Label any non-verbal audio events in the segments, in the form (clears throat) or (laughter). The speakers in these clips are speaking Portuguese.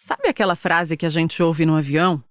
Sabe aquela frase que a gente ouve no avião?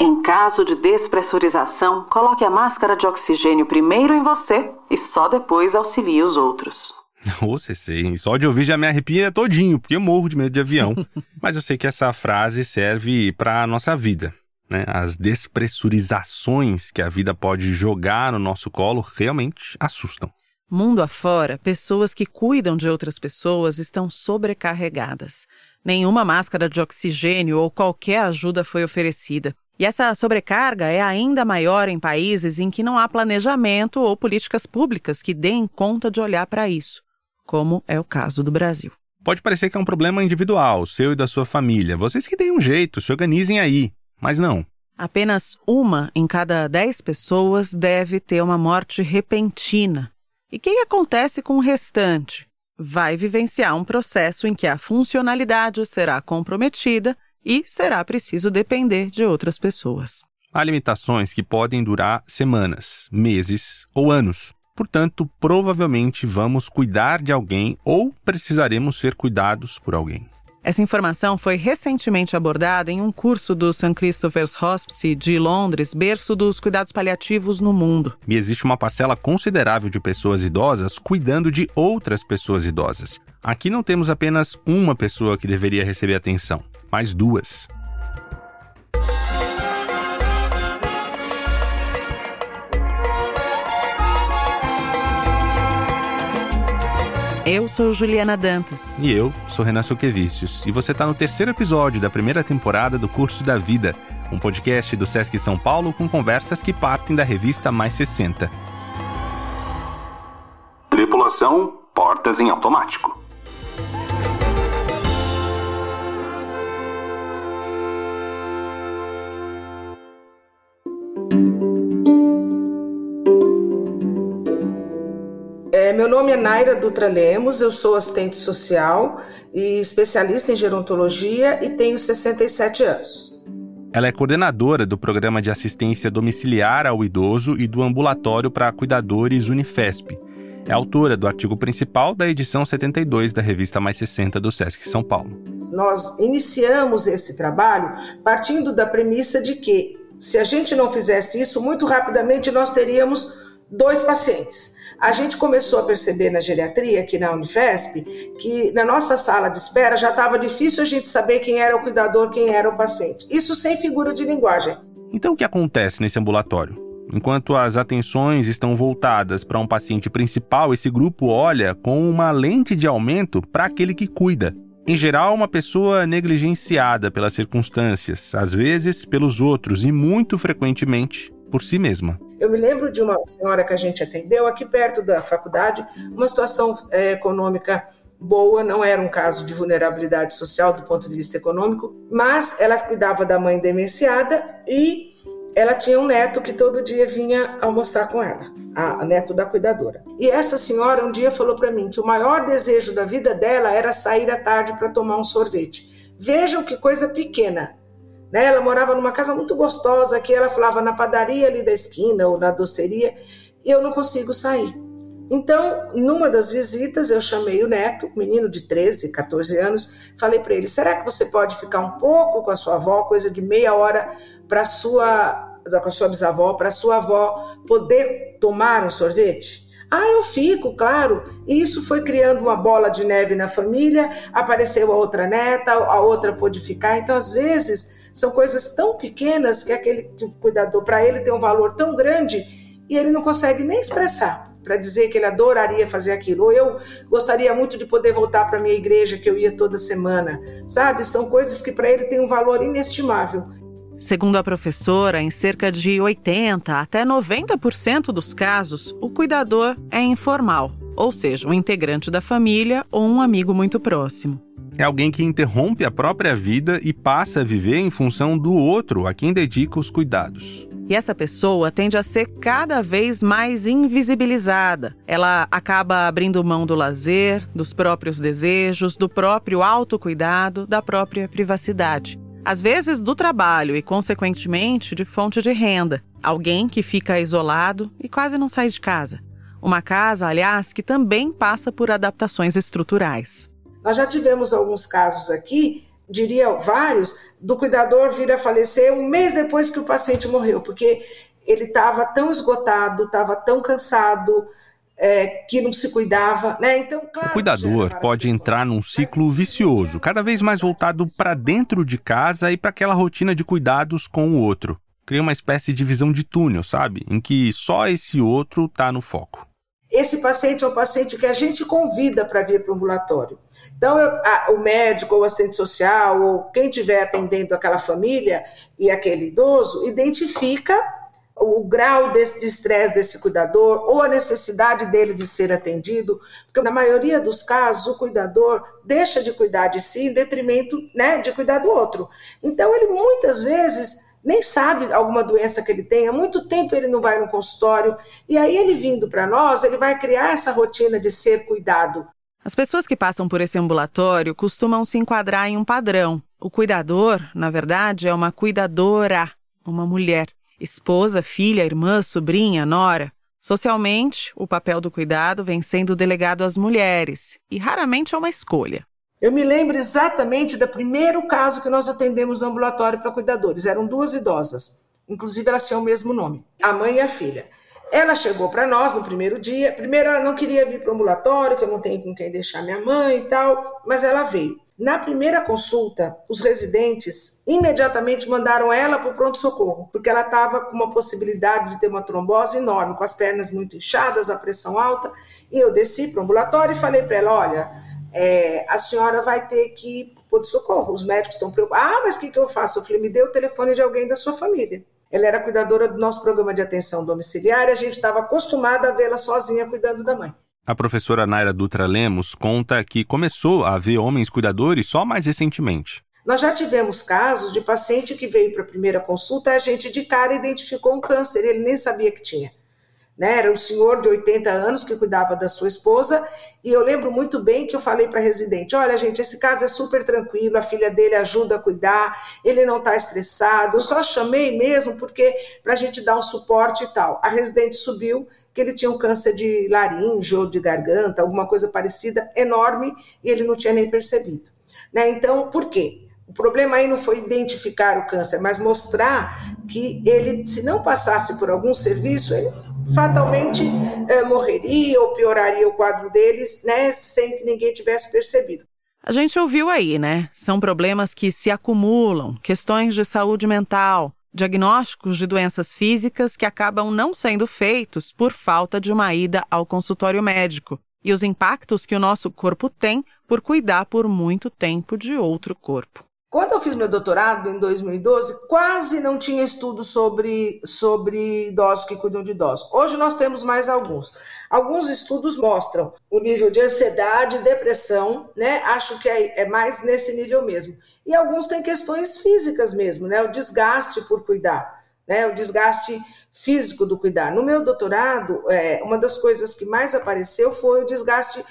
Em caso de despressurização, coloque a máscara de oxigênio primeiro em você e só depois auxilie os outros. (laughs) Ô, CC, só de ouvir já me arrepia todinho, porque eu morro de medo de avião. (laughs) Mas eu sei que essa frase serve para a nossa vida. Né? As despressurizações que a vida pode jogar no nosso colo realmente assustam. Mundo afora, pessoas que cuidam de outras pessoas estão sobrecarregadas. Nenhuma máscara de oxigênio ou qualquer ajuda foi oferecida. E essa sobrecarga é ainda maior em países em que não há planejamento ou políticas públicas que deem conta de olhar para isso, como é o caso do Brasil. Pode parecer que é um problema individual, seu e da sua família. Vocês que deem um jeito, se organizem aí. Mas não. Apenas uma em cada dez pessoas deve ter uma morte repentina. E o que acontece com o restante? Vai vivenciar um processo em que a funcionalidade será comprometida e será preciso depender de outras pessoas. Há limitações que podem durar semanas, meses ou anos. Portanto, provavelmente vamos cuidar de alguém ou precisaremos ser cuidados por alguém. Essa informação foi recentemente abordada em um curso do St. Christopher's Hospice de Londres, berço dos cuidados paliativos no mundo. E existe uma parcela considerável de pessoas idosas cuidando de outras pessoas idosas. Aqui não temos apenas uma pessoa que deveria receber atenção mais duas. Eu sou Juliana Dantas. E eu sou Renan Suquevicius. E você está no terceiro episódio da primeira temporada do Curso da Vida, um podcast do Sesc São Paulo com conversas que partem da revista Mais 60. Tripulação, portas em automático. É, meu nome é Naira Dutra Lemos, eu sou assistente social e especialista em gerontologia e tenho 67 anos. Ela é coordenadora do Programa de Assistência Domiciliar ao Idoso e do Ambulatório para Cuidadores Unifesp. É autora do artigo principal da edição 72 da revista Mais 60 do Sesc São Paulo. Nós iniciamos esse trabalho partindo da premissa de que, se a gente não fizesse isso, muito rapidamente nós teríamos dois pacientes a gente começou a perceber na geriatria, aqui na Unifesp, que na nossa sala de espera já estava difícil a gente saber quem era o cuidador, quem era o paciente. Isso sem figura de linguagem. Então, o que acontece nesse ambulatório? Enquanto as atenções estão voltadas para um paciente principal, esse grupo olha com uma lente de aumento para aquele que cuida. Em geral, uma pessoa negligenciada pelas circunstâncias, às vezes pelos outros e muito frequentemente por si mesma. Eu me lembro de uma senhora que a gente atendeu aqui perto da faculdade, uma situação é, econômica boa, não era um caso de vulnerabilidade social do ponto de vista econômico, mas ela cuidava da mãe demenciada e ela tinha um neto que todo dia vinha almoçar com ela, a, neto da cuidadora. E essa senhora um dia falou para mim que o maior desejo da vida dela era sair à tarde para tomar um sorvete. Vejam que coisa pequena, né? Ela morava numa casa muito gostosa que ela falava na padaria ali da esquina ou na doceria e eu não consigo sair. Então, numa das visitas, eu chamei o neto, menino de 13, 14 anos, falei para ele: será que você pode ficar um pouco com a sua avó, coisa de meia hora, para sua, com a sua bisavó, para sua avó poder tomar um sorvete? Ah, eu fico, claro. E isso foi criando uma bola de neve na família, apareceu a outra neta, a outra pôde ficar. Então, às vezes, são coisas tão pequenas que aquele que o cuidador, para ele, tem um valor tão grande e ele não consegue nem expressar para dizer que ele adoraria fazer aquilo. Ou eu gostaria muito de poder voltar para minha igreja que eu ia toda semana. Sabe? São coisas que para ele têm um valor inestimável. Segundo a professora, em cerca de 80 até 90% dos casos, o cuidador é informal, ou seja, um integrante da família ou um amigo muito próximo. É alguém que interrompe a própria vida e passa a viver em função do outro a quem dedica os cuidados. E essa pessoa tende a ser cada vez mais invisibilizada. Ela acaba abrindo mão do lazer, dos próprios desejos, do próprio autocuidado, da própria privacidade às vezes do trabalho e, consequentemente, de fonte de renda. Alguém que fica isolado e quase não sai de casa. Uma casa, aliás, que também passa por adaptações estruturais. Nós já tivemos alguns casos aqui diria vários, do cuidador vir a falecer um mês depois que o paciente morreu, porque ele estava tão esgotado, estava tão cansado, é, que não se cuidava, né? Então, claro, o cuidador pode entrar num ciclo vicioso, cada vez mais voltado para dentro de casa e para aquela rotina de cuidados com o outro. Cria uma espécie de visão de túnel, sabe? Em que só esse outro está no foco. Esse paciente é um paciente que a gente convida para vir para o ambulatório. Então, eu, a, o médico, ou o assistente social, ou quem estiver atendendo aquela família e aquele idoso, identifica o grau de estresse desse cuidador ou a necessidade dele de ser atendido, porque na maioria dos casos o cuidador deixa de cuidar de si em detrimento né, de cuidar do outro. Então ele muitas vezes nem sabe alguma doença que ele tem, há muito tempo ele não vai no consultório, e aí ele vindo para nós, ele vai criar essa rotina de ser cuidado. As pessoas que passam por esse ambulatório costumam se enquadrar em um padrão. O cuidador, na verdade, é uma cuidadora, uma mulher. Esposa, filha, irmã, sobrinha, nora. Socialmente, o papel do cuidado vem sendo delegado às mulheres, e raramente é uma escolha. Eu me lembro exatamente do primeiro caso que nós atendemos no ambulatório para cuidadores. Eram duas idosas, inclusive elas tinham o mesmo nome, a mãe e a filha. Ela chegou para nós no primeiro dia. Primeiro, ela não queria vir para o ambulatório, que eu não tenho com quem deixar minha mãe e tal, mas ela veio. Na primeira consulta, os residentes imediatamente mandaram ela para o pronto-socorro, porque ela estava com uma possibilidade de ter uma trombose enorme, com as pernas muito inchadas, a pressão alta. E eu desci para o ambulatório e falei para ela: olha, é, a senhora vai ter que ir para o pronto-socorro. Os médicos estão preocupados. Ah, mas o que, que eu faço? Eu falei: me dê o telefone de alguém da sua família. Ela era cuidadora do nosso programa de atenção domiciliar e a gente estava acostumada a vê-la sozinha cuidando da mãe. A professora Naira Dutra Lemos conta que começou a ver homens cuidadores só mais recentemente. Nós já tivemos casos de paciente que veio para a primeira consulta e a gente de cara identificou um câncer, ele nem sabia que tinha. Né? Era um senhor de 80 anos que cuidava da sua esposa, e eu lembro muito bem que eu falei para a residente: olha, gente, esse caso é super tranquilo, a filha dele ajuda a cuidar, ele não está estressado. Eu só chamei mesmo porque para a gente dar um suporte e tal. A residente subiu que ele tinha um câncer de laringe ou de garganta, alguma coisa parecida, enorme, e ele não tinha nem percebido. Né? Então, por quê? O problema aí não foi identificar o câncer, mas mostrar que ele, se não passasse por algum serviço, ele fatalmente é, morreria ou pioraria o quadro deles, né, sem que ninguém tivesse percebido. A gente ouviu aí, né? São problemas que se acumulam, questões de saúde mental, diagnósticos de doenças físicas que acabam não sendo feitos por falta de uma ida ao consultório médico e os impactos que o nosso corpo tem por cuidar por muito tempo de outro corpo. Quando eu fiz meu doutorado em 2012, quase não tinha estudo sobre, sobre idosos que cuidam de idosos. Hoje nós temos mais alguns. Alguns estudos mostram o nível de ansiedade, depressão, né? Acho que é, é mais nesse nível mesmo. E alguns têm questões físicas mesmo, né? O desgaste por cuidar, né? O desgaste físico do cuidar. No meu doutorado, é, uma das coisas que mais apareceu foi o desgaste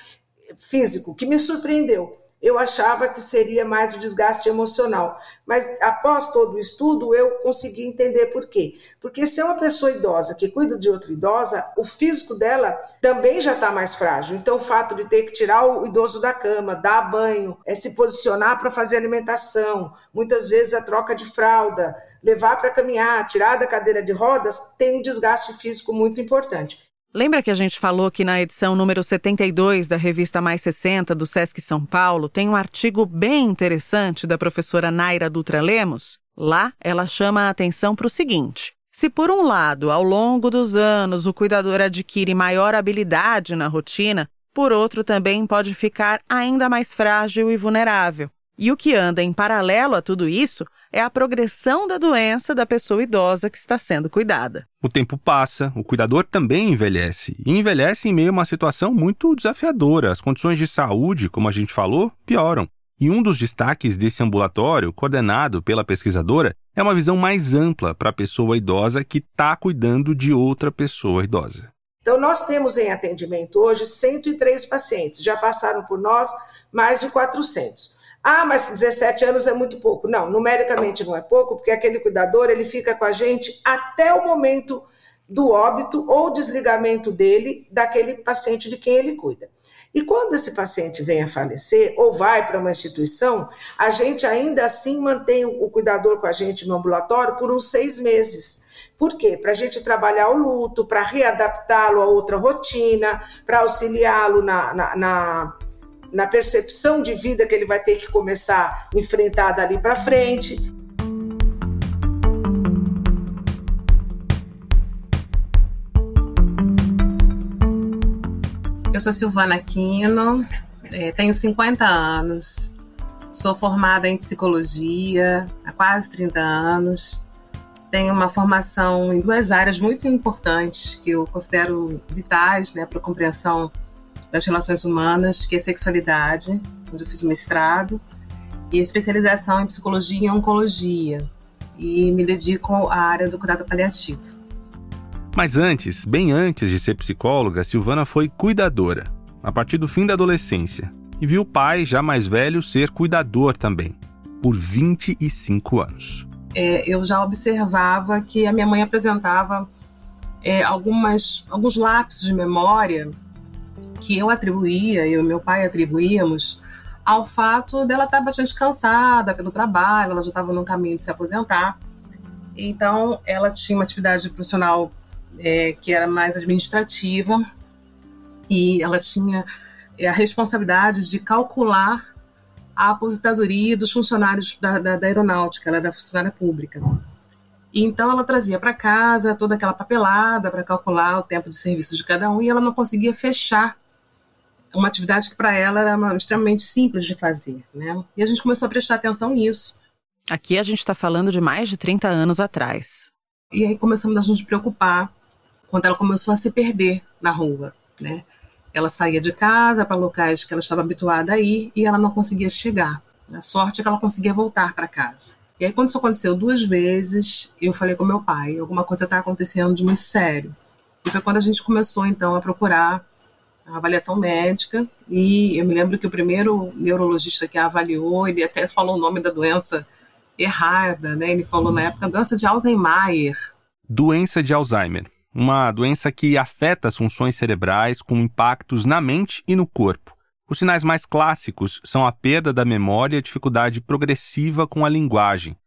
físico, que me surpreendeu eu achava que seria mais o desgaste emocional. Mas após todo o estudo, eu consegui entender por quê. Porque se é uma pessoa idosa que cuida de outra idosa, o físico dela também já está mais frágil. Então, o fato de ter que tirar o idoso da cama, dar banho, é se posicionar para fazer alimentação, muitas vezes a troca de fralda, levar para caminhar, tirar da cadeira de rodas, tem um desgaste físico muito importante. Lembra que a gente falou que na edição número 72 da revista Mais 60 do Sesc São Paulo tem um artigo bem interessante da professora Naira Dutra Lemos? Lá ela chama a atenção para o seguinte: se por um lado, ao longo dos anos, o cuidador adquire maior habilidade na rotina, por outro também pode ficar ainda mais frágil e vulnerável. E o que anda em paralelo a tudo isso é a progressão da doença da pessoa idosa que está sendo cuidada. O tempo passa, o cuidador também envelhece. E envelhece em meio a uma situação muito desafiadora. As condições de saúde, como a gente falou, pioram. E um dos destaques desse ambulatório, coordenado pela pesquisadora, é uma visão mais ampla para a pessoa idosa que está cuidando de outra pessoa idosa. Então, nós temos em atendimento hoje 103 pacientes, já passaram por nós mais de 400. Ah, mas 17 anos é muito pouco. Não, numericamente não é pouco, porque aquele cuidador ele fica com a gente até o momento do óbito ou desligamento dele daquele paciente de quem ele cuida. E quando esse paciente vem a falecer ou vai para uma instituição, a gente ainda assim mantém o cuidador com a gente no ambulatório por uns seis meses. Por quê? Para a gente trabalhar o luto, para readaptá-lo a outra rotina, para auxiliá-lo na, na, na, na, percepção de vida que ele vai ter que começar a enfrentar dali para frente. Eu sou Silvana Aquino, é, tenho 50 anos, sou formada em psicologia há quase 30 anos. Tenho uma formação em duas áreas muito importantes que eu considero vitais né, para a compreensão das relações humanas, que é sexualidade, onde eu fiz mestrado, e especialização em psicologia e oncologia. E me dedico à área do cuidado paliativo. Mas antes, bem antes de ser psicóloga, Silvana foi cuidadora, a partir do fim da adolescência, e viu o pai, já mais velho, ser cuidador também, por 25 anos. É, eu já observava que a minha mãe apresentava é, algumas, alguns lapsos de memória que eu atribuía, eu e meu pai atribuíamos, ao fato dela estar bastante cansada pelo trabalho, ela já estava no caminho de se aposentar. Então, ela tinha uma atividade profissional é, que era mais administrativa, e ela tinha é, a responsabilidade de calcular a aposentadoria dos funcionários da, da, da aeronáutica, ela era funcionária pública. E então ela trazia para casa toda aquela papelada para calcular o tempo de serviço de cada um e ela não conseguia fechar uma atividade que para ela era uma, extremamente simples de fazer. Né? E a gente começou a prestar atenção nisso. Aqui a gente está falando de mais de 30 anos atrás. E aí começamos a nos preocupar quando ela começou a se perder na rua, né? Ela saía de casa para locais que ela estava habituada a ir e ela não conseguia chegar. A sorte é que ela conseguia voltar para casa. E aí, quando isso aconteceu duas vezes, eu falei com meu pai: alguma coisa está acontecendo de muito sério. E foi quando a gente começou, então, a procurar a avaliação médica. E eu me lembro que o primeiro neurologista que a avaliou, ele até falou o nome da doença errada, né? Ele falou na época doença de Alzheimer. Doença de Alzheimer uma doença que afeta as funções cerebrais com impactos na mente e no corpo. Os sinais mais clássicos são a perda da memória e a dificuldade progressiva com a linguagem.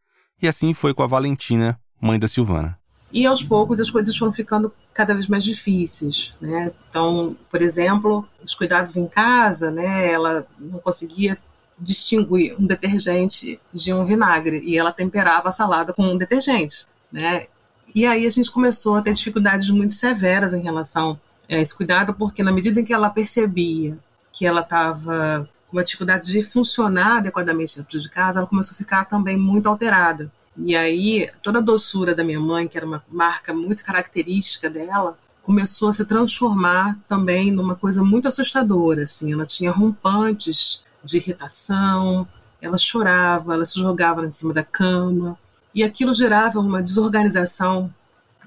E assim foi com a Valentina, mãe da Silvana. E aos poucos as coisas foram ficando cada vez mais difíceis, né? Então, por exemplo, os cuidados em casa, né? Ela não conseguia distinguir um detergente de um vinagre e ela temperava a salada com um detergente, né? E aí a gente começou a ter dificuldades muito severas em relação a esse cuidado, porque na medida em que ela percebia que ela estava com uma dificuldade de funcionar adequadamente dentro de casa, ela começou a ficar também muito alterada. E aí toda a doçura da minha mãe, que era uma marca muito característica dela, começou a se transformar também numa coisa muito assustadora. Assim, ela tinha rompantes de irritação, ela chorava, ela se jogava em cima da cama, e aquilo gerava uma desorganização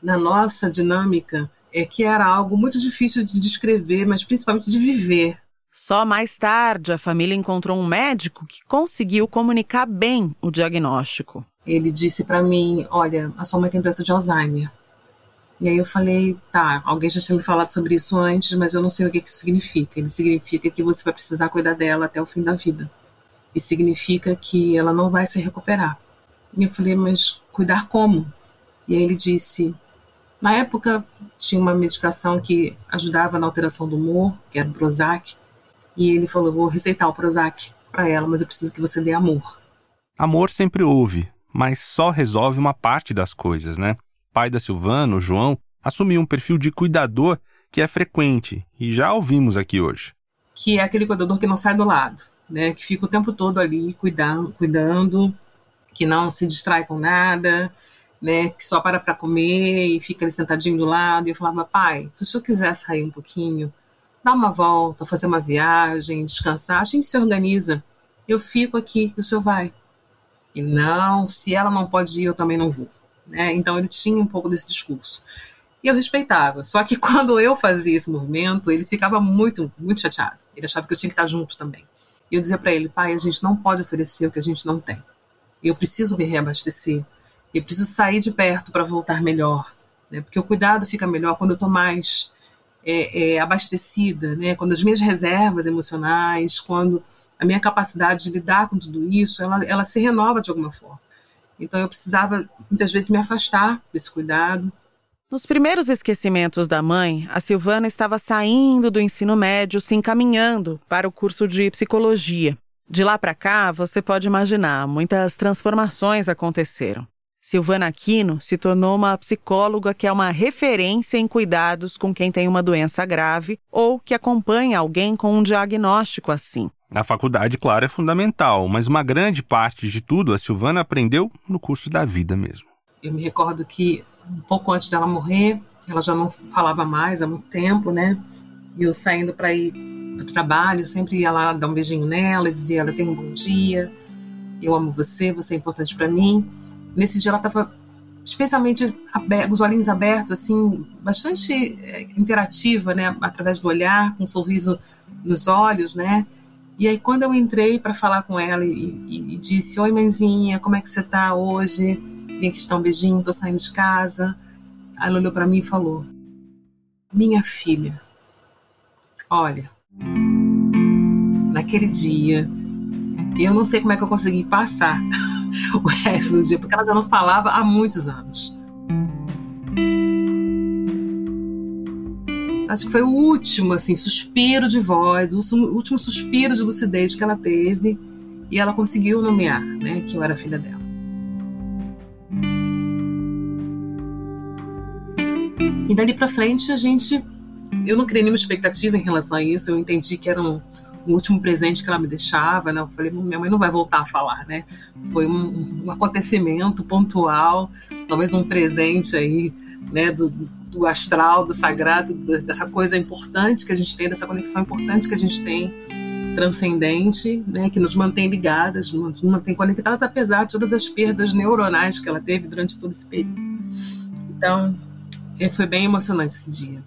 na nossa dinâmica, é que era algo muito difícil de descrever, mas principalmente de viver. Só mais tarde a família encontrou um médico que conseguiu comunicar bem o diagnóstico. Ele disse para mim: Olha, a sua mãe tem doença de Alzheimer. E aí eu falei: Tá, alguém já tinha me falado sobre isso antes, mas eu não sei o que, que significa. Ele significa que você vai precisar cuidar dela até o fim da vida. E significa que ela não vai se recuperar. E eu falei, mas cuidar como? E aí ele disse, na época tinha uma medicação que ajudava na alteração do humor, que era o Prozac, e ele falou, vou receitar o Prozac para ela, mas eu preciso que você dê amor. Amor sempre houve, mas só resolve uma parte das coisas, né? O pai da Silvana, o João, assumiu um perfil de cuidador que é frequente e já ouvimos aqui hoje. Que é aquele cuidador que não sai do lado, né? Que fica o tempo todo ali cuidando, cuidando que não se distrai com nada, né, que só para para comer e fica ali sentadinho do lado. E eu falava, pai, se o senhor quiser sair um pouquinho, dar uma volta, fazer uma viagem, descansar, a gente se organiza. Eu fico aqui, o senhor vai. E não, se ela não pode ir, eu também não vou. Né? Então ele tinha um pouco desse discurso. E eu respeitava. Só que (laughs) quando eu fazia esse movimento, ele ficava muito, muito chateado. Ele achava que eu tinha que estar junto também. E eu dizia para ele, pai, a gente não pode oferecer o que a gente não tem. Eu preciso me reabastecer. Eu preciso sair de perto para voltar melhor. né? Porque o cuidado fica melhor quando eu estou mais é, é, abastecida, né? Quando as minhas reservas emocionais, quando a minha capacidade de lidar com tudo isso, ela, ela se renova de alguma forma. Então eu precisava muitas vezes me afastar desse cuidado. Nos primeiros esquecimentos da mãe, a Silvana estava saindo do ensino médio, se encaminhando para o curso de psicologia. De lá para cá, você pode imaginar, muitas transformações aconteceram. Silvana Aquino se tornou uma psicóloga que é uma referência em cuidados com quem tem uma doença grave ou que acompanha alguém com um diagnóstico assim. A faculdade, claro, é fundamental, mas uma grande parte de tudo a Silvana aprendeu no curso da vida mesmo. Eu me recordo que um pouco antes dela morrer, ela já não falava mais há muito tempo, né? E eu saindo para ir para o trabalho, sempre ia lá dar um beijinho nela, dizia: Ela tem um bom dia, eu amo você, você é importante para mim. Nesse dia ela estava especialmente aberta, os olhinhos abertos, assim, bastante é, interativa, né? Através do olhar, com um sorriso nos olhos, né? E aí, quando eu entrei para falar com ela e, e, e, disse: Oi, mãezinha, como é que você tá hoje? Vim aqui te dar um beijinho, tô saindo de casa. Ela olhou para mim e falou: Minha filha, olha, naquele dia, eu não sei como é que eu consegui passar (laughs) o resto do dia, porque ela já não falava há muitos anos. acho que foi o último assim suspiro de voz, o último suspiro de lucidez que ela teve e ela conseguiu nomear, né, que eu era filha dela. E dali para frente a gente, eu não criei nenhuma expectativa em relação a isso. Eu entendi que era um, um último presente que ela me deixava, né? Eu falei, minha mãe não vai voltar a falar, né? Foi um, um acontecimento pontual, talvez um presente aí, né? Do, do astral, do sagrado, dessa coisa importante que a gente tem, dessa conexão importante que a gente tem, transcendente, né, que nos mantém ligadas, nos mantém conectadas, apesar de todas as perdas neuronais que ela teve durante todo esse período. Então, é, foi bem emocionante esse dia.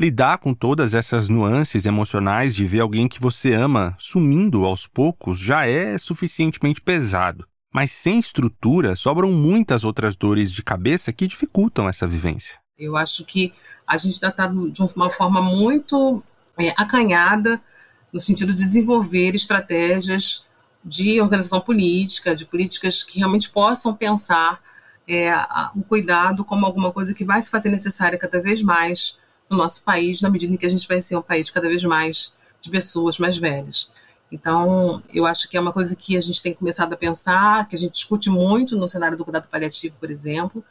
Lidar com todas essas nuances emocionais de ver alguém que você ama sumindo aos poucos já é suficientemente pesado. Mas sem estrutura, sobram muitas outras dores de cabeça que dificultam essa vivência. Eu acho que a gente ainda está de uma forma muito é, acanhada no sentido de desenvolver estratégias de organização política, de políticas que realmente possam pensar é, o cuidado como alguma coisa que vai se fazer necessária cada vez mais no nosso país, na medida em que a gente vai ser um país cada vez mais de pessoas mais velhas. Então, eu acho que é uma coisa que a gente tem começado a pensar, que a gente discute muito no cenário do cuidado paliativo, por exemplo,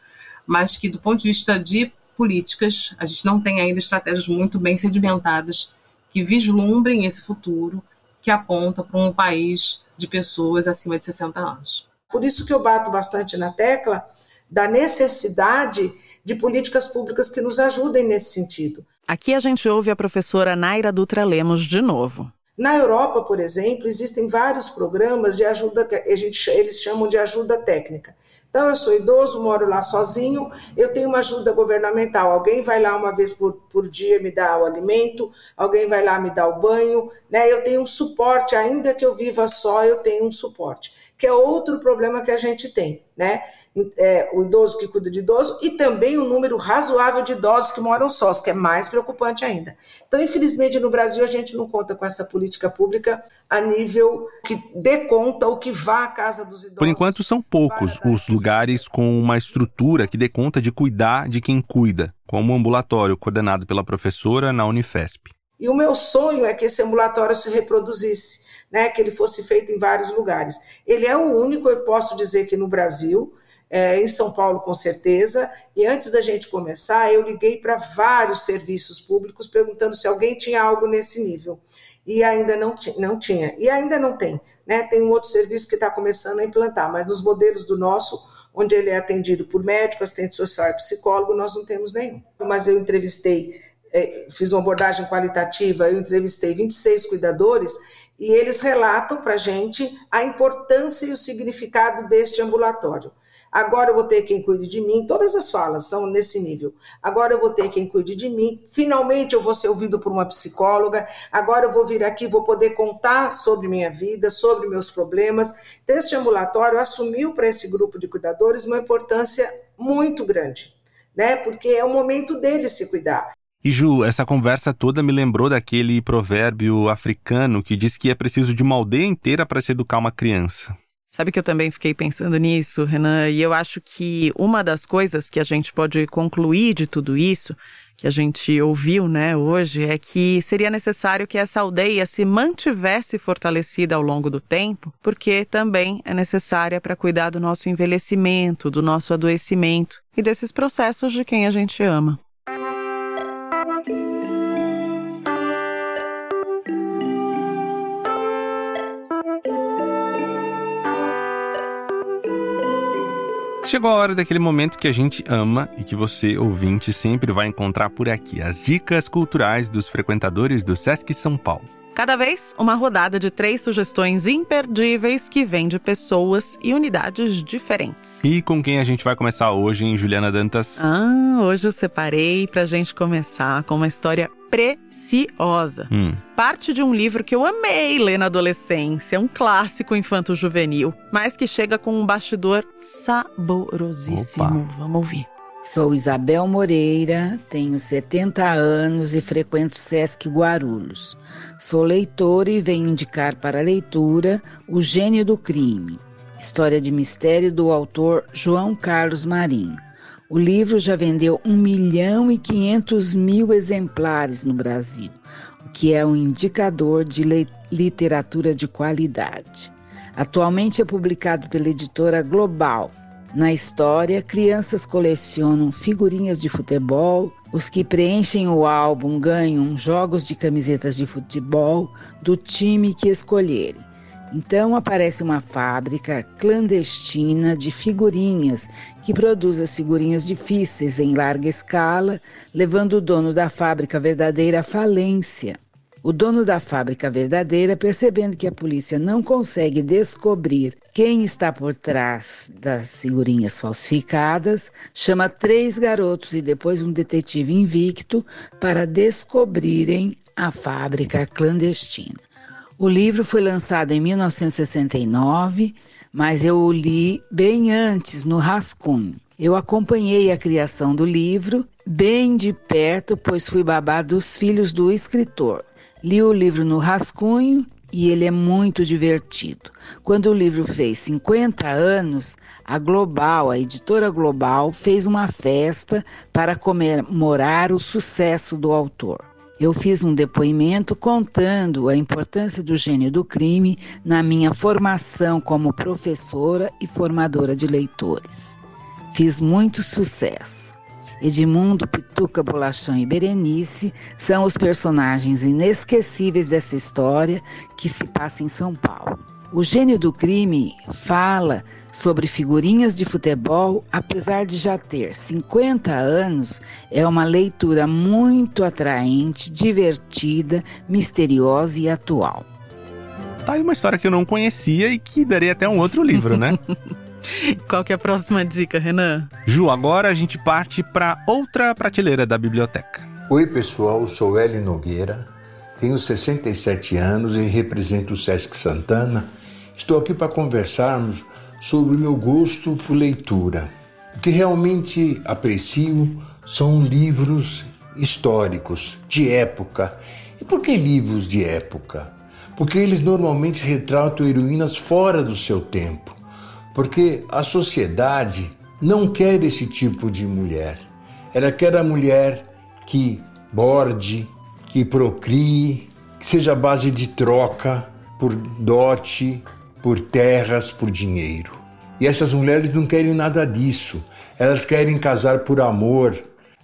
mas que, do ponto de vista de políticas, a gente não tem ainda estratégias muito bem sedimentadas que vislumbrem esse futuro, que aponta para um país de pessoas acima de 60 anos. Por isso que eu bato bastante na tecla da necessidade de políticas públicas que nos ajudem nesse sentido. Aqui a gente ouve a professora Naira Dutra Lemos de novo. Na Europa, por exemplo, existem vários programas de ajuda, a gente, eles chamam de ajuda técnica. Então, eu sou idoso, moro lá sozinho, eu tenho uma ajuda governamental. Alguém vai lá uma vez por, por dia me dar o alimento, alguém vai lá me dar o banho, né? Eu tenho um suporte, ainda que eu viva só, eu tenho um suporte, que é outro problema que a gente tem, né? é, o idoso que cuida de idoso e também um número razoável de idosos que moram sós, que é mais preocupante ainda. Então, infelizmente, no Brasil, a gente não conta com essa política pública a nível que dê conta ou que vá à casa dos idosos. Por enquanto, são poucos os lugares com uma estrutura que dê conta de cuidar de quem cuida, como o ambulatório coordenado pela professora na Unifesp. E o meu sonho é que esse ambulatório se reproduzisse. Né, que ele fosse feito em vários lugares. Ele é o único, eu posso dizer que no Brasil, é, em São Paulo, com certeza. E antes da gente começar, eu liguei para vários serviços públicos perguntando se alguém tinha algo nesse nível. E ainda não, não tinha. E ainda não tem. Né? Tem um outro serviço que está começando a implantar, mas nos modelos do nosso, onde ele é atendido por médico, assistente social e psicólogo, nós não temos nenhum. Mas eu entrevistei, fiz uma abordagem qualitativa, eu entrevistei 26 cuidadores e eles relatam para a gente a importância e o significado deste ambulatório. Agora eu vou ter quem cuide de mim. Todas as falas são nesse nível. Agora eu vou ter quem cuide de mim. Finalmente eu vou ser ouvido por uma psicóloga. Agora eu vou vir aqui, vou poder contar sobre minha vida, sobre meus problemas. Este ambulatório assumiu para esse grupo de cuidadores uma importância muito grande, né? Porque é o momento deles se cuidar. E Ju, essa conversa toda me lembrou daquele provérbio africano que diz que é preciso de uma aldeia inteira para se educar uma criança. Sabe que eu também fiquei pensando nisso, Renan, e eu acho que uma das coisas que a gente pode concluir de tudo isso, que a gente ouviu, né, hoje, é que seria necessário que essa aldeia se mantivesse fortalecida ao longo do tempo, porque também é necessária para cuidar do nosso envelhecimento, do nosso adoecimento e desses processos de quem a gente ama. Chegou a hora daquele momento que a gente ama e que você, ouvinte, sempre vai encontrar por aqui: as dicas culturais dos frequentadores do Sesc São Paulo. Cada vez, uma rodada de três sugestões imperdíveis que vêm de pessoas e unidades diferentes. E com quem a gente vai começar hoje, hein, Juliana Dantas? Ah, hoje eu separei pra gente começar com uma história preciosa. Hum. Parte de um livro que eu amei ler na adolescência, um clássico infanto-juvenil, mas que chega com um bastidor saborosíssimo. Opa. Vamos ouvir. Sou Isabel Moreira, tenho 70 anos e frequento Sesc Guarulhos. Sou leitora e venho indicar para a leitura O Gênio do Crime, história de mistério do autor João Carlos Marinho. O livro já vendeu 1 milhão e 500 mil exemplares no Brasil, o que é um indicador de literatura de qualidade. Atualmente é publicado pela editora Global na história, crianças colecionam figurinhas de futebol, os que preenchem o álbum ganham jogos de camisetas de futebol do time que escolherem. Então aparece uma fábrica clandestina de figurinhas que produz as figurinhas difíceis em larga escala, levando o dono da fábrica verdadeira à falência. O dono da fábrica verdadeira, percebendo que a polícia não consegue descobrir quem está por trás das figurinhas falsificadas, chama três garotos e depois um detetive invicto para descobrirem a fábrica clandestina. O livro foi lançado em 1969, mas eu o li bem antes, no rascunho. Eu acompanhei a criação do livro bem de perto, pois fui babá dos filhos do escritor. Li o livro no rascunho e ele é muito divertido. Quando o livro fez 50 anos, a Global, a editora Global, fez uma festa para comemorar o sucesso do autor. Eu fiz um depoimento contando a importância do gênio do crime na minha formação como professora e formadora de leitores. Fiz muito sucesso. Edmundo, Pituca, Bolachão e Berenice são os personagens inesquecíveis dessa história que se passa em São Paulo. O gênio do crime fala sobre figurinhas de futebol, apesar de já ter 50 anos, é uma leitura muito atraente, divertida, misteriosa e atual. Tá aí uma história que eu não conhecia e que daria até um outro livro, né? (laughs) Qual que é a próxima dica, Renan? Ju, agora a gente parte para outra prateleira da biblioteca. Oi, pessoal, sou Eli Nogueira, tenho 67 anos e represento o Sesc Santana. Estou aqui para conversarmos sobre o meu gosto por leitura. O que realmente aprecio são livros históricos, de época. E por que livros de época? Porque eles normalmente retratam heroínas fora do seu tempo porque a sociedade não quer esse tipo de mulher. Ela quer a mulher que borde, que procrie, que seja base de troca por dote, por terras, por dinheiro. E essas mulheres não querem nada disso. Elas querem casar por amor,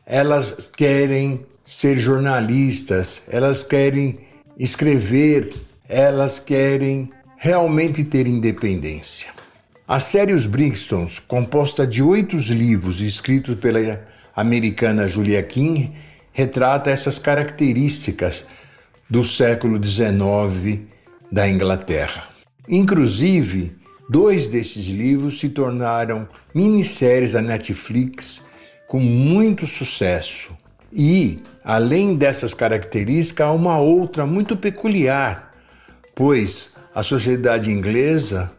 elas querem ser jornalistas, elas querem escrever, elas querem realmente ter independência. A série Os Brixtons, composta de oito livros escritos pela americana Julia King, retrata essas características do século XIX da Inglaterra. Inclusive, Dois desses livros se tornaram minisséries da Netflix com muito sucesso. E, além dessas características, há uma outra muito peculiar, pois a sociedade inglesa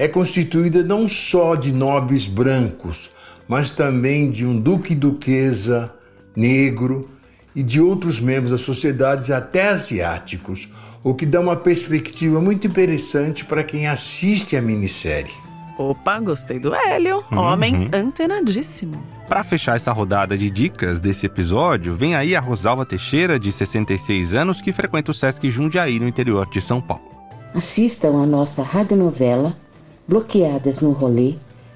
é constituída não só de nobres brancos, mas também de um duque e duquesa negro e de outros membros da sociedade, até asiáticos, o que dá uma perspectiva muito interessante para quem assiste a minissérie. Opa, gostei do Hélio. Uhum. Homem antenadíssimo. Para fechar essa rodada de dicas desse episódio, vem aí a Rosalva Teixeira, de 66 anos, que frequenta o Sesc Jundiaí, no interior de São Paulo. Assistam a nossa radionovela Bloqueadas no Rolê,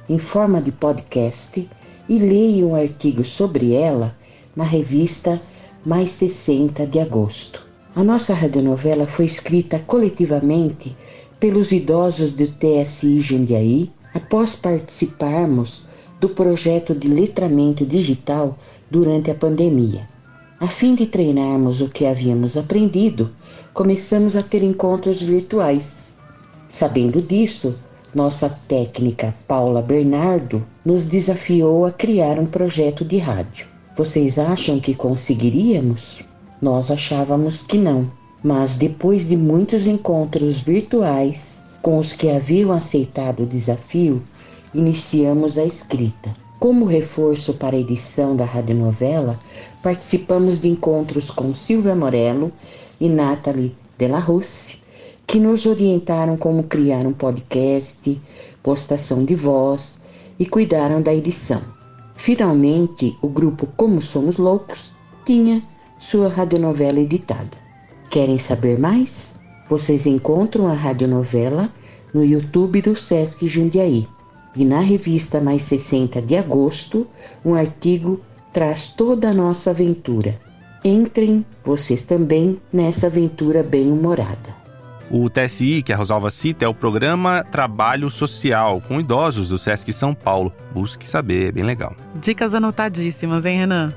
em forma de podcast, e leiam um artigo sobre ela na revista Mais 60 de agosto. A nossa radionovela foi escrita coletivamente pelos idosos do TSI Jundiaí após participarmos do projeto de letramento digital durante a pandemia. A fim de treinarmos o que havíamos aprendido, começamos a ter encontros virtuais. Sabendo disso, nossa técnica Paula Bernardo nos desafiou a criar um projeto de rádio. Vocês acham que conseguiríamos? Nós achávamos que não, mas depois de muitos encontros virtuais com os que haviam aceitado o desafio, iniciamos a escrita. Como reforço para a edição da radionovela, participamos de encontros com Silvia Morello e Nathalie Delarusse, que nos orientaram como criar um podcast, postação de voz e cuidaram da edição. Finalmente, o grupo Como Somos Loucos tinha sua radionovela editada. Querem saber mais? Vocês encontram a radionovela no YouTube do Sesc Jundiaí. E na revista Mais 60 de agosto, um artigo traz toda a nossa aventura. Entrem vocês também nessa aventura bem-humorada. O TSI, que a Rosalva cita, é o programa Trabalho Social com idosos do Sesc São Paulo. Busque saber, é bem legal. Dicas anotadíssimas, hein, Renan?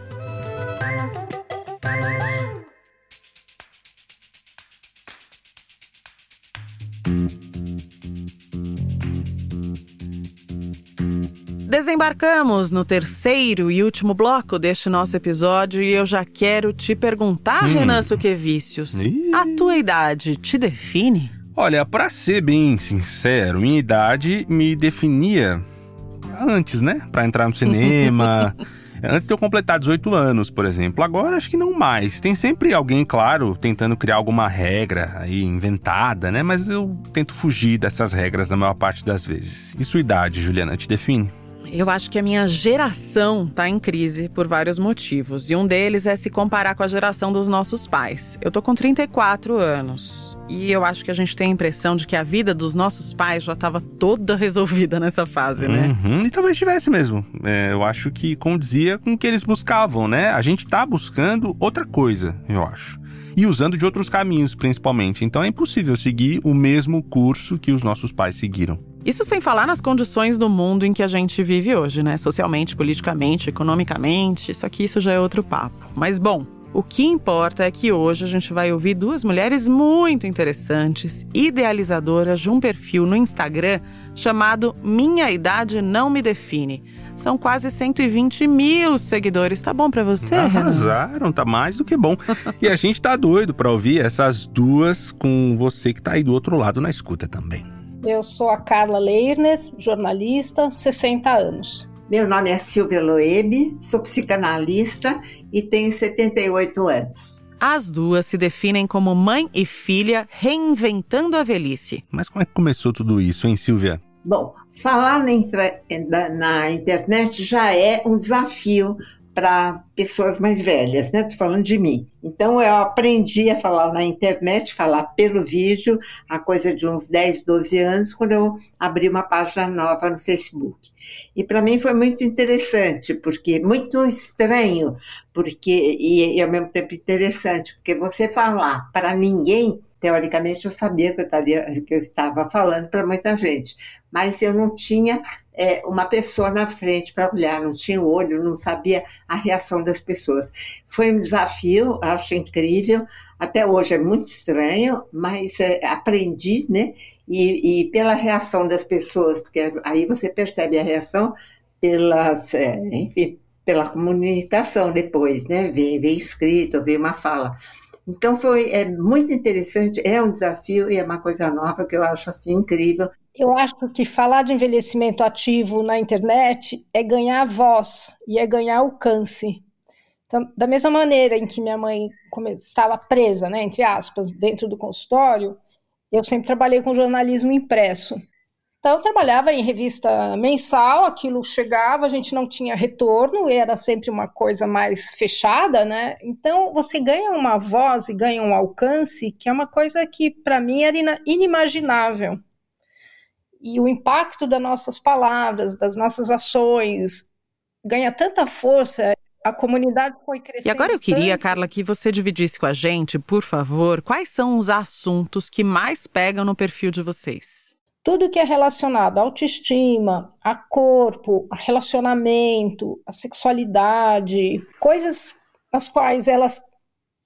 Desembarcamos no terceiro e último bloco deste nosso episódio e eu já quero te perguntar, hum. Renan Suquevicius, a tua idade te define? Olha, para ser bem sincero, minha idade me definia antes, né? Para entrar no cinema, (laughs) Antes de eu completar 18 anos, por exemplo. Agora acho que não mais. Tem sempre alguém, claro, tentando criar alguma regra aí inventada, né? Mas eu tento fugir dessas regras na maior parte das vezes. E sua idade, Juliana, te define? Eu acho que a minha geração está em crise por vários motivos. E um deles é se comparar com a geração dos nossos pais. Eu tô com 34 anos. E eu acho que a gente tem a impressão de que a vida dos nossos pais já estava toda (laughs) resolvida nessa fase, né? Uhum, e talvez tivesse mesmo. É, eu acho que condizia com o que eles buscavam, né? A gente tá buscando outra coisa, eu acho. E usando de outros caminhos, principalmente. Então é impossível seguir o mesmo curso que os nossos pais seguiram. Isso sem falar nas condições do mundo em que a gente vive hoje, né? Socialmente, politicamente, economicamente. Isso aqui, isso já é outro papo. Mas bom, o que importa é que hoje a gente vai ouvir duas mulheres muito interessantes, idealizadoras de um perfil no Instagram chamado Minha Idade Não Me Define. São quase 120 mil seguidores. Tá bom para você, Arrasaram, tá mais do que bom. e a gente tá doido para ouvir essas duas com você que tá aí do outro lado na escuta também. Eu sou a Carla Leirner, jornalista, 60 anos. Meu nome é Silvia Loeb, sou psicanalista e tenho 78 anos. As duas se definem como mãe e filha reinventando a velhice. Mas como é que começou tudo isso, hein, Silvia? Bom, falar na, na internet já é um desafio para pessoas mais velhas, né? Estou falando de mim. Então, eu aprendi a falar na internet, falar pelo vídeo, a coisa de uns 10, 12 anos, quando eu abri uma página nova no Facebook. E para mim foi muito interessante, porque muito estranho, porque e, e ao mesmo tempo interessante, porque você falar para ninguém teoricamente eu sabia que eu, que eu estava falando para muita gente, mas eu não tinha é, uma pessoa na frente para olhar, não tinha olho, não sabia a reação das pessoas. Foi um desafio, acho incrível, até hoje é muito estranho, mas é, aprendi, né? E, e, pela reação das pessoas, porque aí você percebe a reação pelas, é, enfim, pela comunicação depois, né? Vem, vem escrito, vem uma fala. Então foi é muito interessante, é um desafio e é uma coisa nova que eu acho assim incrível. Eu acho que falar de envelhecimento ativo na internet é ganhar voz e é ganhar alcance. Então, da mesma maneira em que minha mãe estava presa, né, entre aspas, dentro do consultório, eu sempre trabalhei com jornalismo impresso. Então, eu trabalhava em revista mensal, aquilo chegava, a gente não tinha retorno, era sempre uma coisa mais fechada, né? Então, você ganha uma voz e ganha um alcance que é uma coisa que, para mim, era inimaginável. E o impacto das nossas palavras, das nossas ações, ganha tanta força, a comunidade foi crescendo. E agora eu queria. Carla, que você dividisse com a gente, por favor, quais são os assuntos que mais pegam no perfil de vocês? tudo que é relacionado à autoestima, a corpo, a relacionamento, a sexualidade, coisas as quais elas,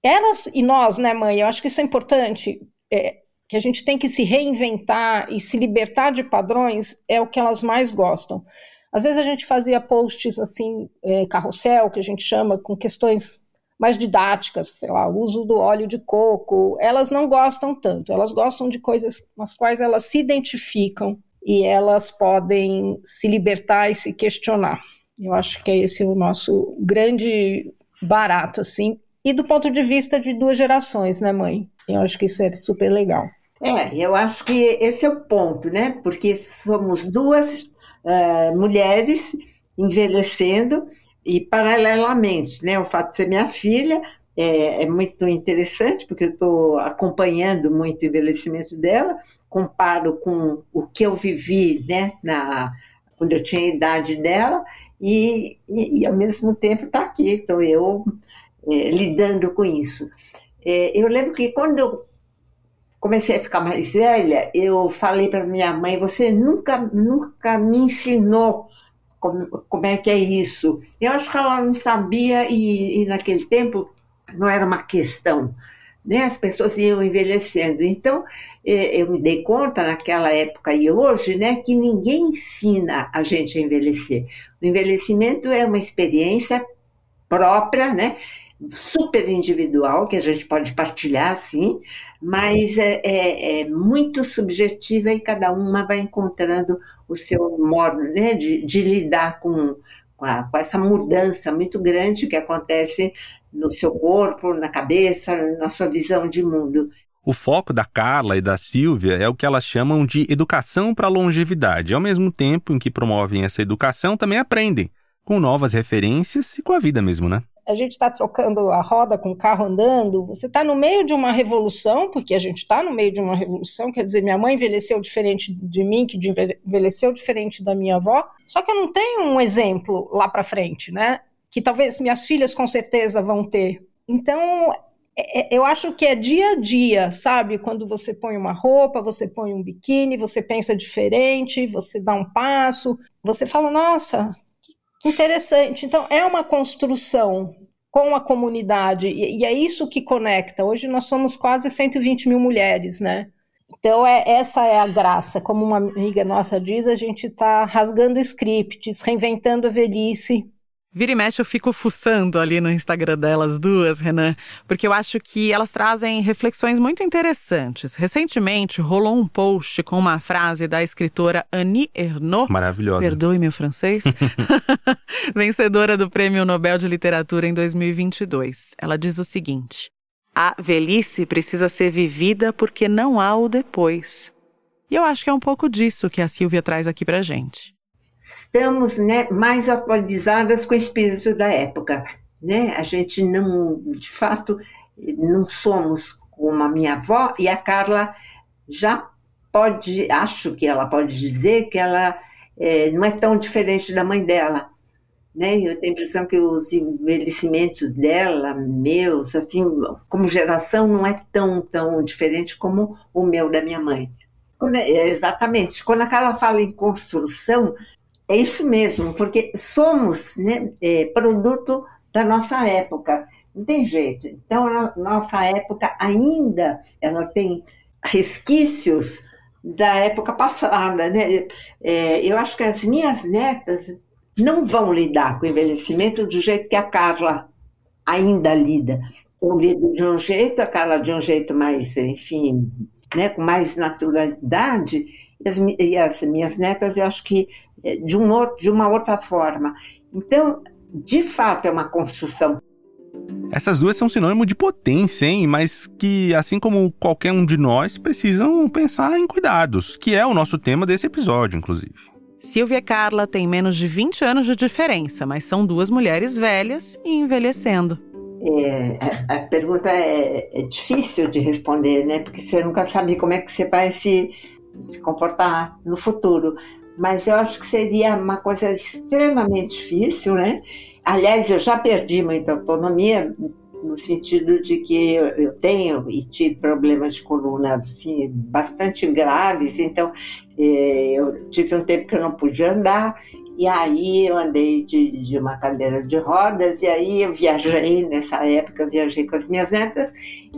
elas e nós, né, mãe? Eu acho que isso é importante. É, que a gente tem que se reinventar e se libertar de padrões é o que elas mais gostam. Às vezes a gente fazia posts assim, é, carrossel, que a gente chama, com questões mais didáticas, sei lá, o uso do óleo de coco, elas não gostam tanto, elas gostam de coisas nas quais elas se identificam e elas podem se libertar e se questionar. Eu acho que é esse o nosso grande barato, assim, e do ponto de vista de duas gerações, né, mãe? Eu acho que isso é super legal. É, eu acho que esse é o ponto, né? Porque somos duas uh, mulheres envelhecendo e paralelamente, né, o fato de ser minha filha é, é muito interessante, porque eu estou acompanhando muito o envelhecimento dela, comparo com o que eu vivi né, na, quando eu tinha a idade dela, e, e, e ao mesmo tempo está aqui, estou eu é, lidando com isso. É, eu lembro que quando eu comecei a ficar mais velha, eu falei para minha mãe: você nunca, nunca me ensinou como, como é que é isso. Eu acho que ela não sabia e, e naquele tempo não era uma questão. Né? As pessoas iam envelhecendo. Então, eu me dei conta naquela época e hoje né, que ninguém ensina a gente a envelhecer. O envelhecimento é uma experiência própria, né? Super individual, que a gente pode partilhar, sim, mas é, é, é, muito subjetiva e cada uma vai encontrando o seu modo né, de, de lidar com, com, a, com, essa mudança muito grande que acontece no seu corpo, na cabeça, na sua visão de mundo. O foco da Carla e da Silvia é o que elas chamam de educação para a longevidade. Ao mesmo tempo em que promovem essa educação, também aprendem com novas referências e com a vida mesmo, né? A gente está trocando a roda com o carro andando, você está no meio de uma revolução, porque a gente está no meio de uma revolução, quer dizer, minha mãe envelheceu diferente de mim, que envelheceu diferente da minha avó, só que eu não tenho um exemplo lá para frente, né? Que talvez minhas filhas com certeza vão ter. Então, é, é, eu acho que é dia a dia, sabe? Quando você põe uma roupa, você põe um biquíni, você pensa diferente, você dá um passo, você fala, nossa, Interessante. Então, é uma construção com a comunidade, e, é isso que conecta. Hoje nós somos quase 120 mil mulheres, né? Então, é, essa é a graça. Como uma amiga nossa diz, a gente está rasgando scripts, reinventando a velhice, Vira e mexe, eu fico fuçando ali no Instagram delas duas, Renan, porque eu acho que elas trazem reflexões muito interessantes. Recentemente rolou um post com uma frase da escritora Annie Ernaux. Maravilhosa. Perdoe meu francês. (laughs) (laughs) Vencedora do Prêmio Nobel de Literatura em 2022. Ela diz o seguinte: A velhice precisa ser vivida porque não há o depois. E eu acho que é um pouco disso que a Silvia traz aqui pra gente estamos né, mais atualizadas com o espírito da época. Né? A gente não, de fato, não somos como a minha avó e a Carla já pode, acho que ela pode dizer que ela é, não é tão diferente da mãe dela. Né? Eu tenho a impressão que os envelhecimentos dela, meus, assim, como geração, não é tão, tão diferente como o meu da minha mãe. Quando, é, exatamente. Quando a Carla fala em construção, É isso mesmo, porque somos né, é, produto da nossa época. Não tem jeito. Então, a nossa época ainda ela tem resquícios da época passada. Né? É, eu acho que as minhas netas não vão lidar com o envelhecimento do jeito que a Carla ainda lida. Eu lido de um jeito, a Carla de um jeito mais, enfim, né, com mais naturalidade, e as, e as minhas netas, eu acho que de, um outro, de uma outra forma. Então, de fato, é uma construção. Essas duas são sinônimo de potência, hein? Mas que, assim como qualquer um de nós, precisam pensar em cuidados, que é o nosso tema desse episódio, inclusive. Silvia e Carla têm menos de 20 anos de diferença, mas são duas mulheres velhas e envelhecendo. É, a, a, pergunta é, é, difícil de responder, né? Porque você nunca sabe como é que você vai se, se comportar no futuro. Mas eu acho que seria uma coisa extremamente difícil, né? Aliás, eu já perdi muita autonomia no sentido de que eu tenho e tive problemas de coluna assim, bastante graves, então é, eu tive um tempo que eu não podia andar e aí eu andei de, de, uma cadeira de rodas, e aí eu viajei, nessa época eu viajei com as minhas netas,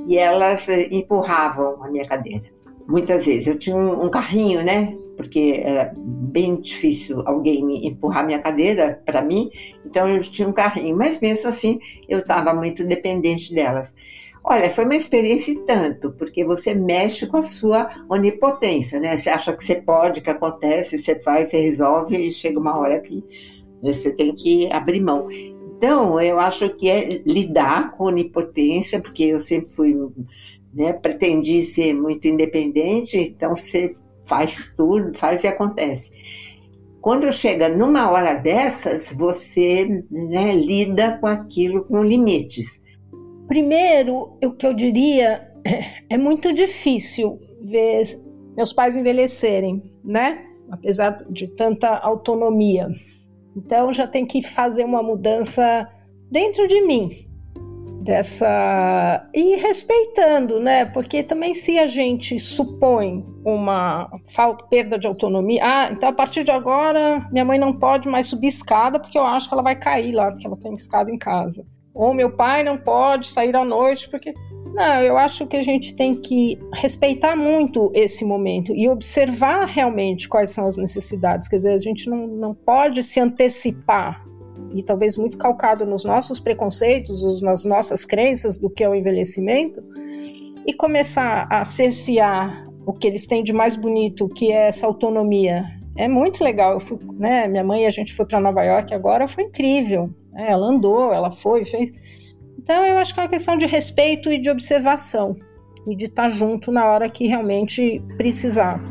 e elas eh, empurravam a minha cadeira. Muitas vezes. Eu tinha um, um carrinho, né? Porque era bem difícil alguém empurrar minha cadeira para mim, então eu tinha um carrinho. Mas mesmo assim, eu estava muito dependente delas. Olha, foi uma experiência e tanto, porque você mexe com a sua onipotência, né? Você acha que você pode, que acontece, você faz, você resolve e chega uma hora que você tem que abrir mão. Então, eu acho que é lidar com onipotência, porque eu sempre fui, né, pretendi ser muito independente, então você faz tudo, faz e acontece. Quando chega numa hora dessas, você né, lida com aquilo com limites. Primeiro, o que eu diria (clears throat) é muito difícil ver meus pais envelhecerem, né? Apesar de tanta autonomia. Então já tem que fazer uma mudança dentro de mim, dessa e respeitando, né? Porque também se a gente supõe uma falta, perda de autonomia, ah, então a partir de agora minha mãe não pode mais subir escada porque eu acho que ela vai cair lá porque ela tem escada em casa ou meu pai não pode sair à noite porque não, eu acho que a gente tem que respeitar muito esse momento e observar realmente quais são as necessidades. Quer dizer, a gente não, não pode se antecipar, e talvez muito calcado nos nossos preconceitos, nas nossas crenças do que é o envelhecimento, e começar a cercear o que eles têm de mais bonito, que é essa autonomia. É muito legal. Fui, né, minha mãe e a gente foi para Nova York agora, foi incrível. É, ela andou, ela foi, fez. Então eu acho que é uma questão de respeito e de observação e de estar junto na hora que realmente precisar.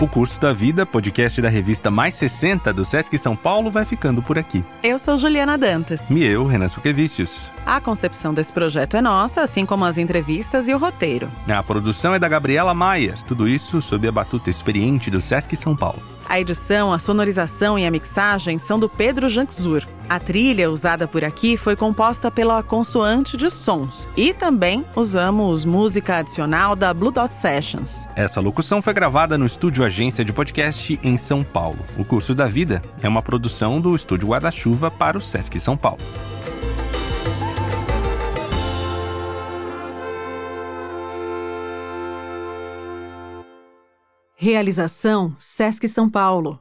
O Curso da Vida, podcast da revista Mais 60 do Sesc São Paulo, vai ficando por aqui. Eu sou Juliana Dantas. E eu, Renan Suquevicius. A concepção desse projeto é nossa, assim como as entrevistas e o roteiro. A produção é da Gabriela Maier, tudo isso sob a batuta experiente do Sesc São Paulo. A edição, a sonorização e a mixagem são do Pedro Jantzur. A trilha usada por aqui foi composta pela Consoante de Sons e também usamos música adicional da Blue Dot Sessions. Essa locução foi gravada no estúdio Agência de Podcast em São Paulo. O Curso da Vida é uma produção do Estúdio Guarda-Chuva para o Sesc São Paulo. Realização Sesc São Paulo.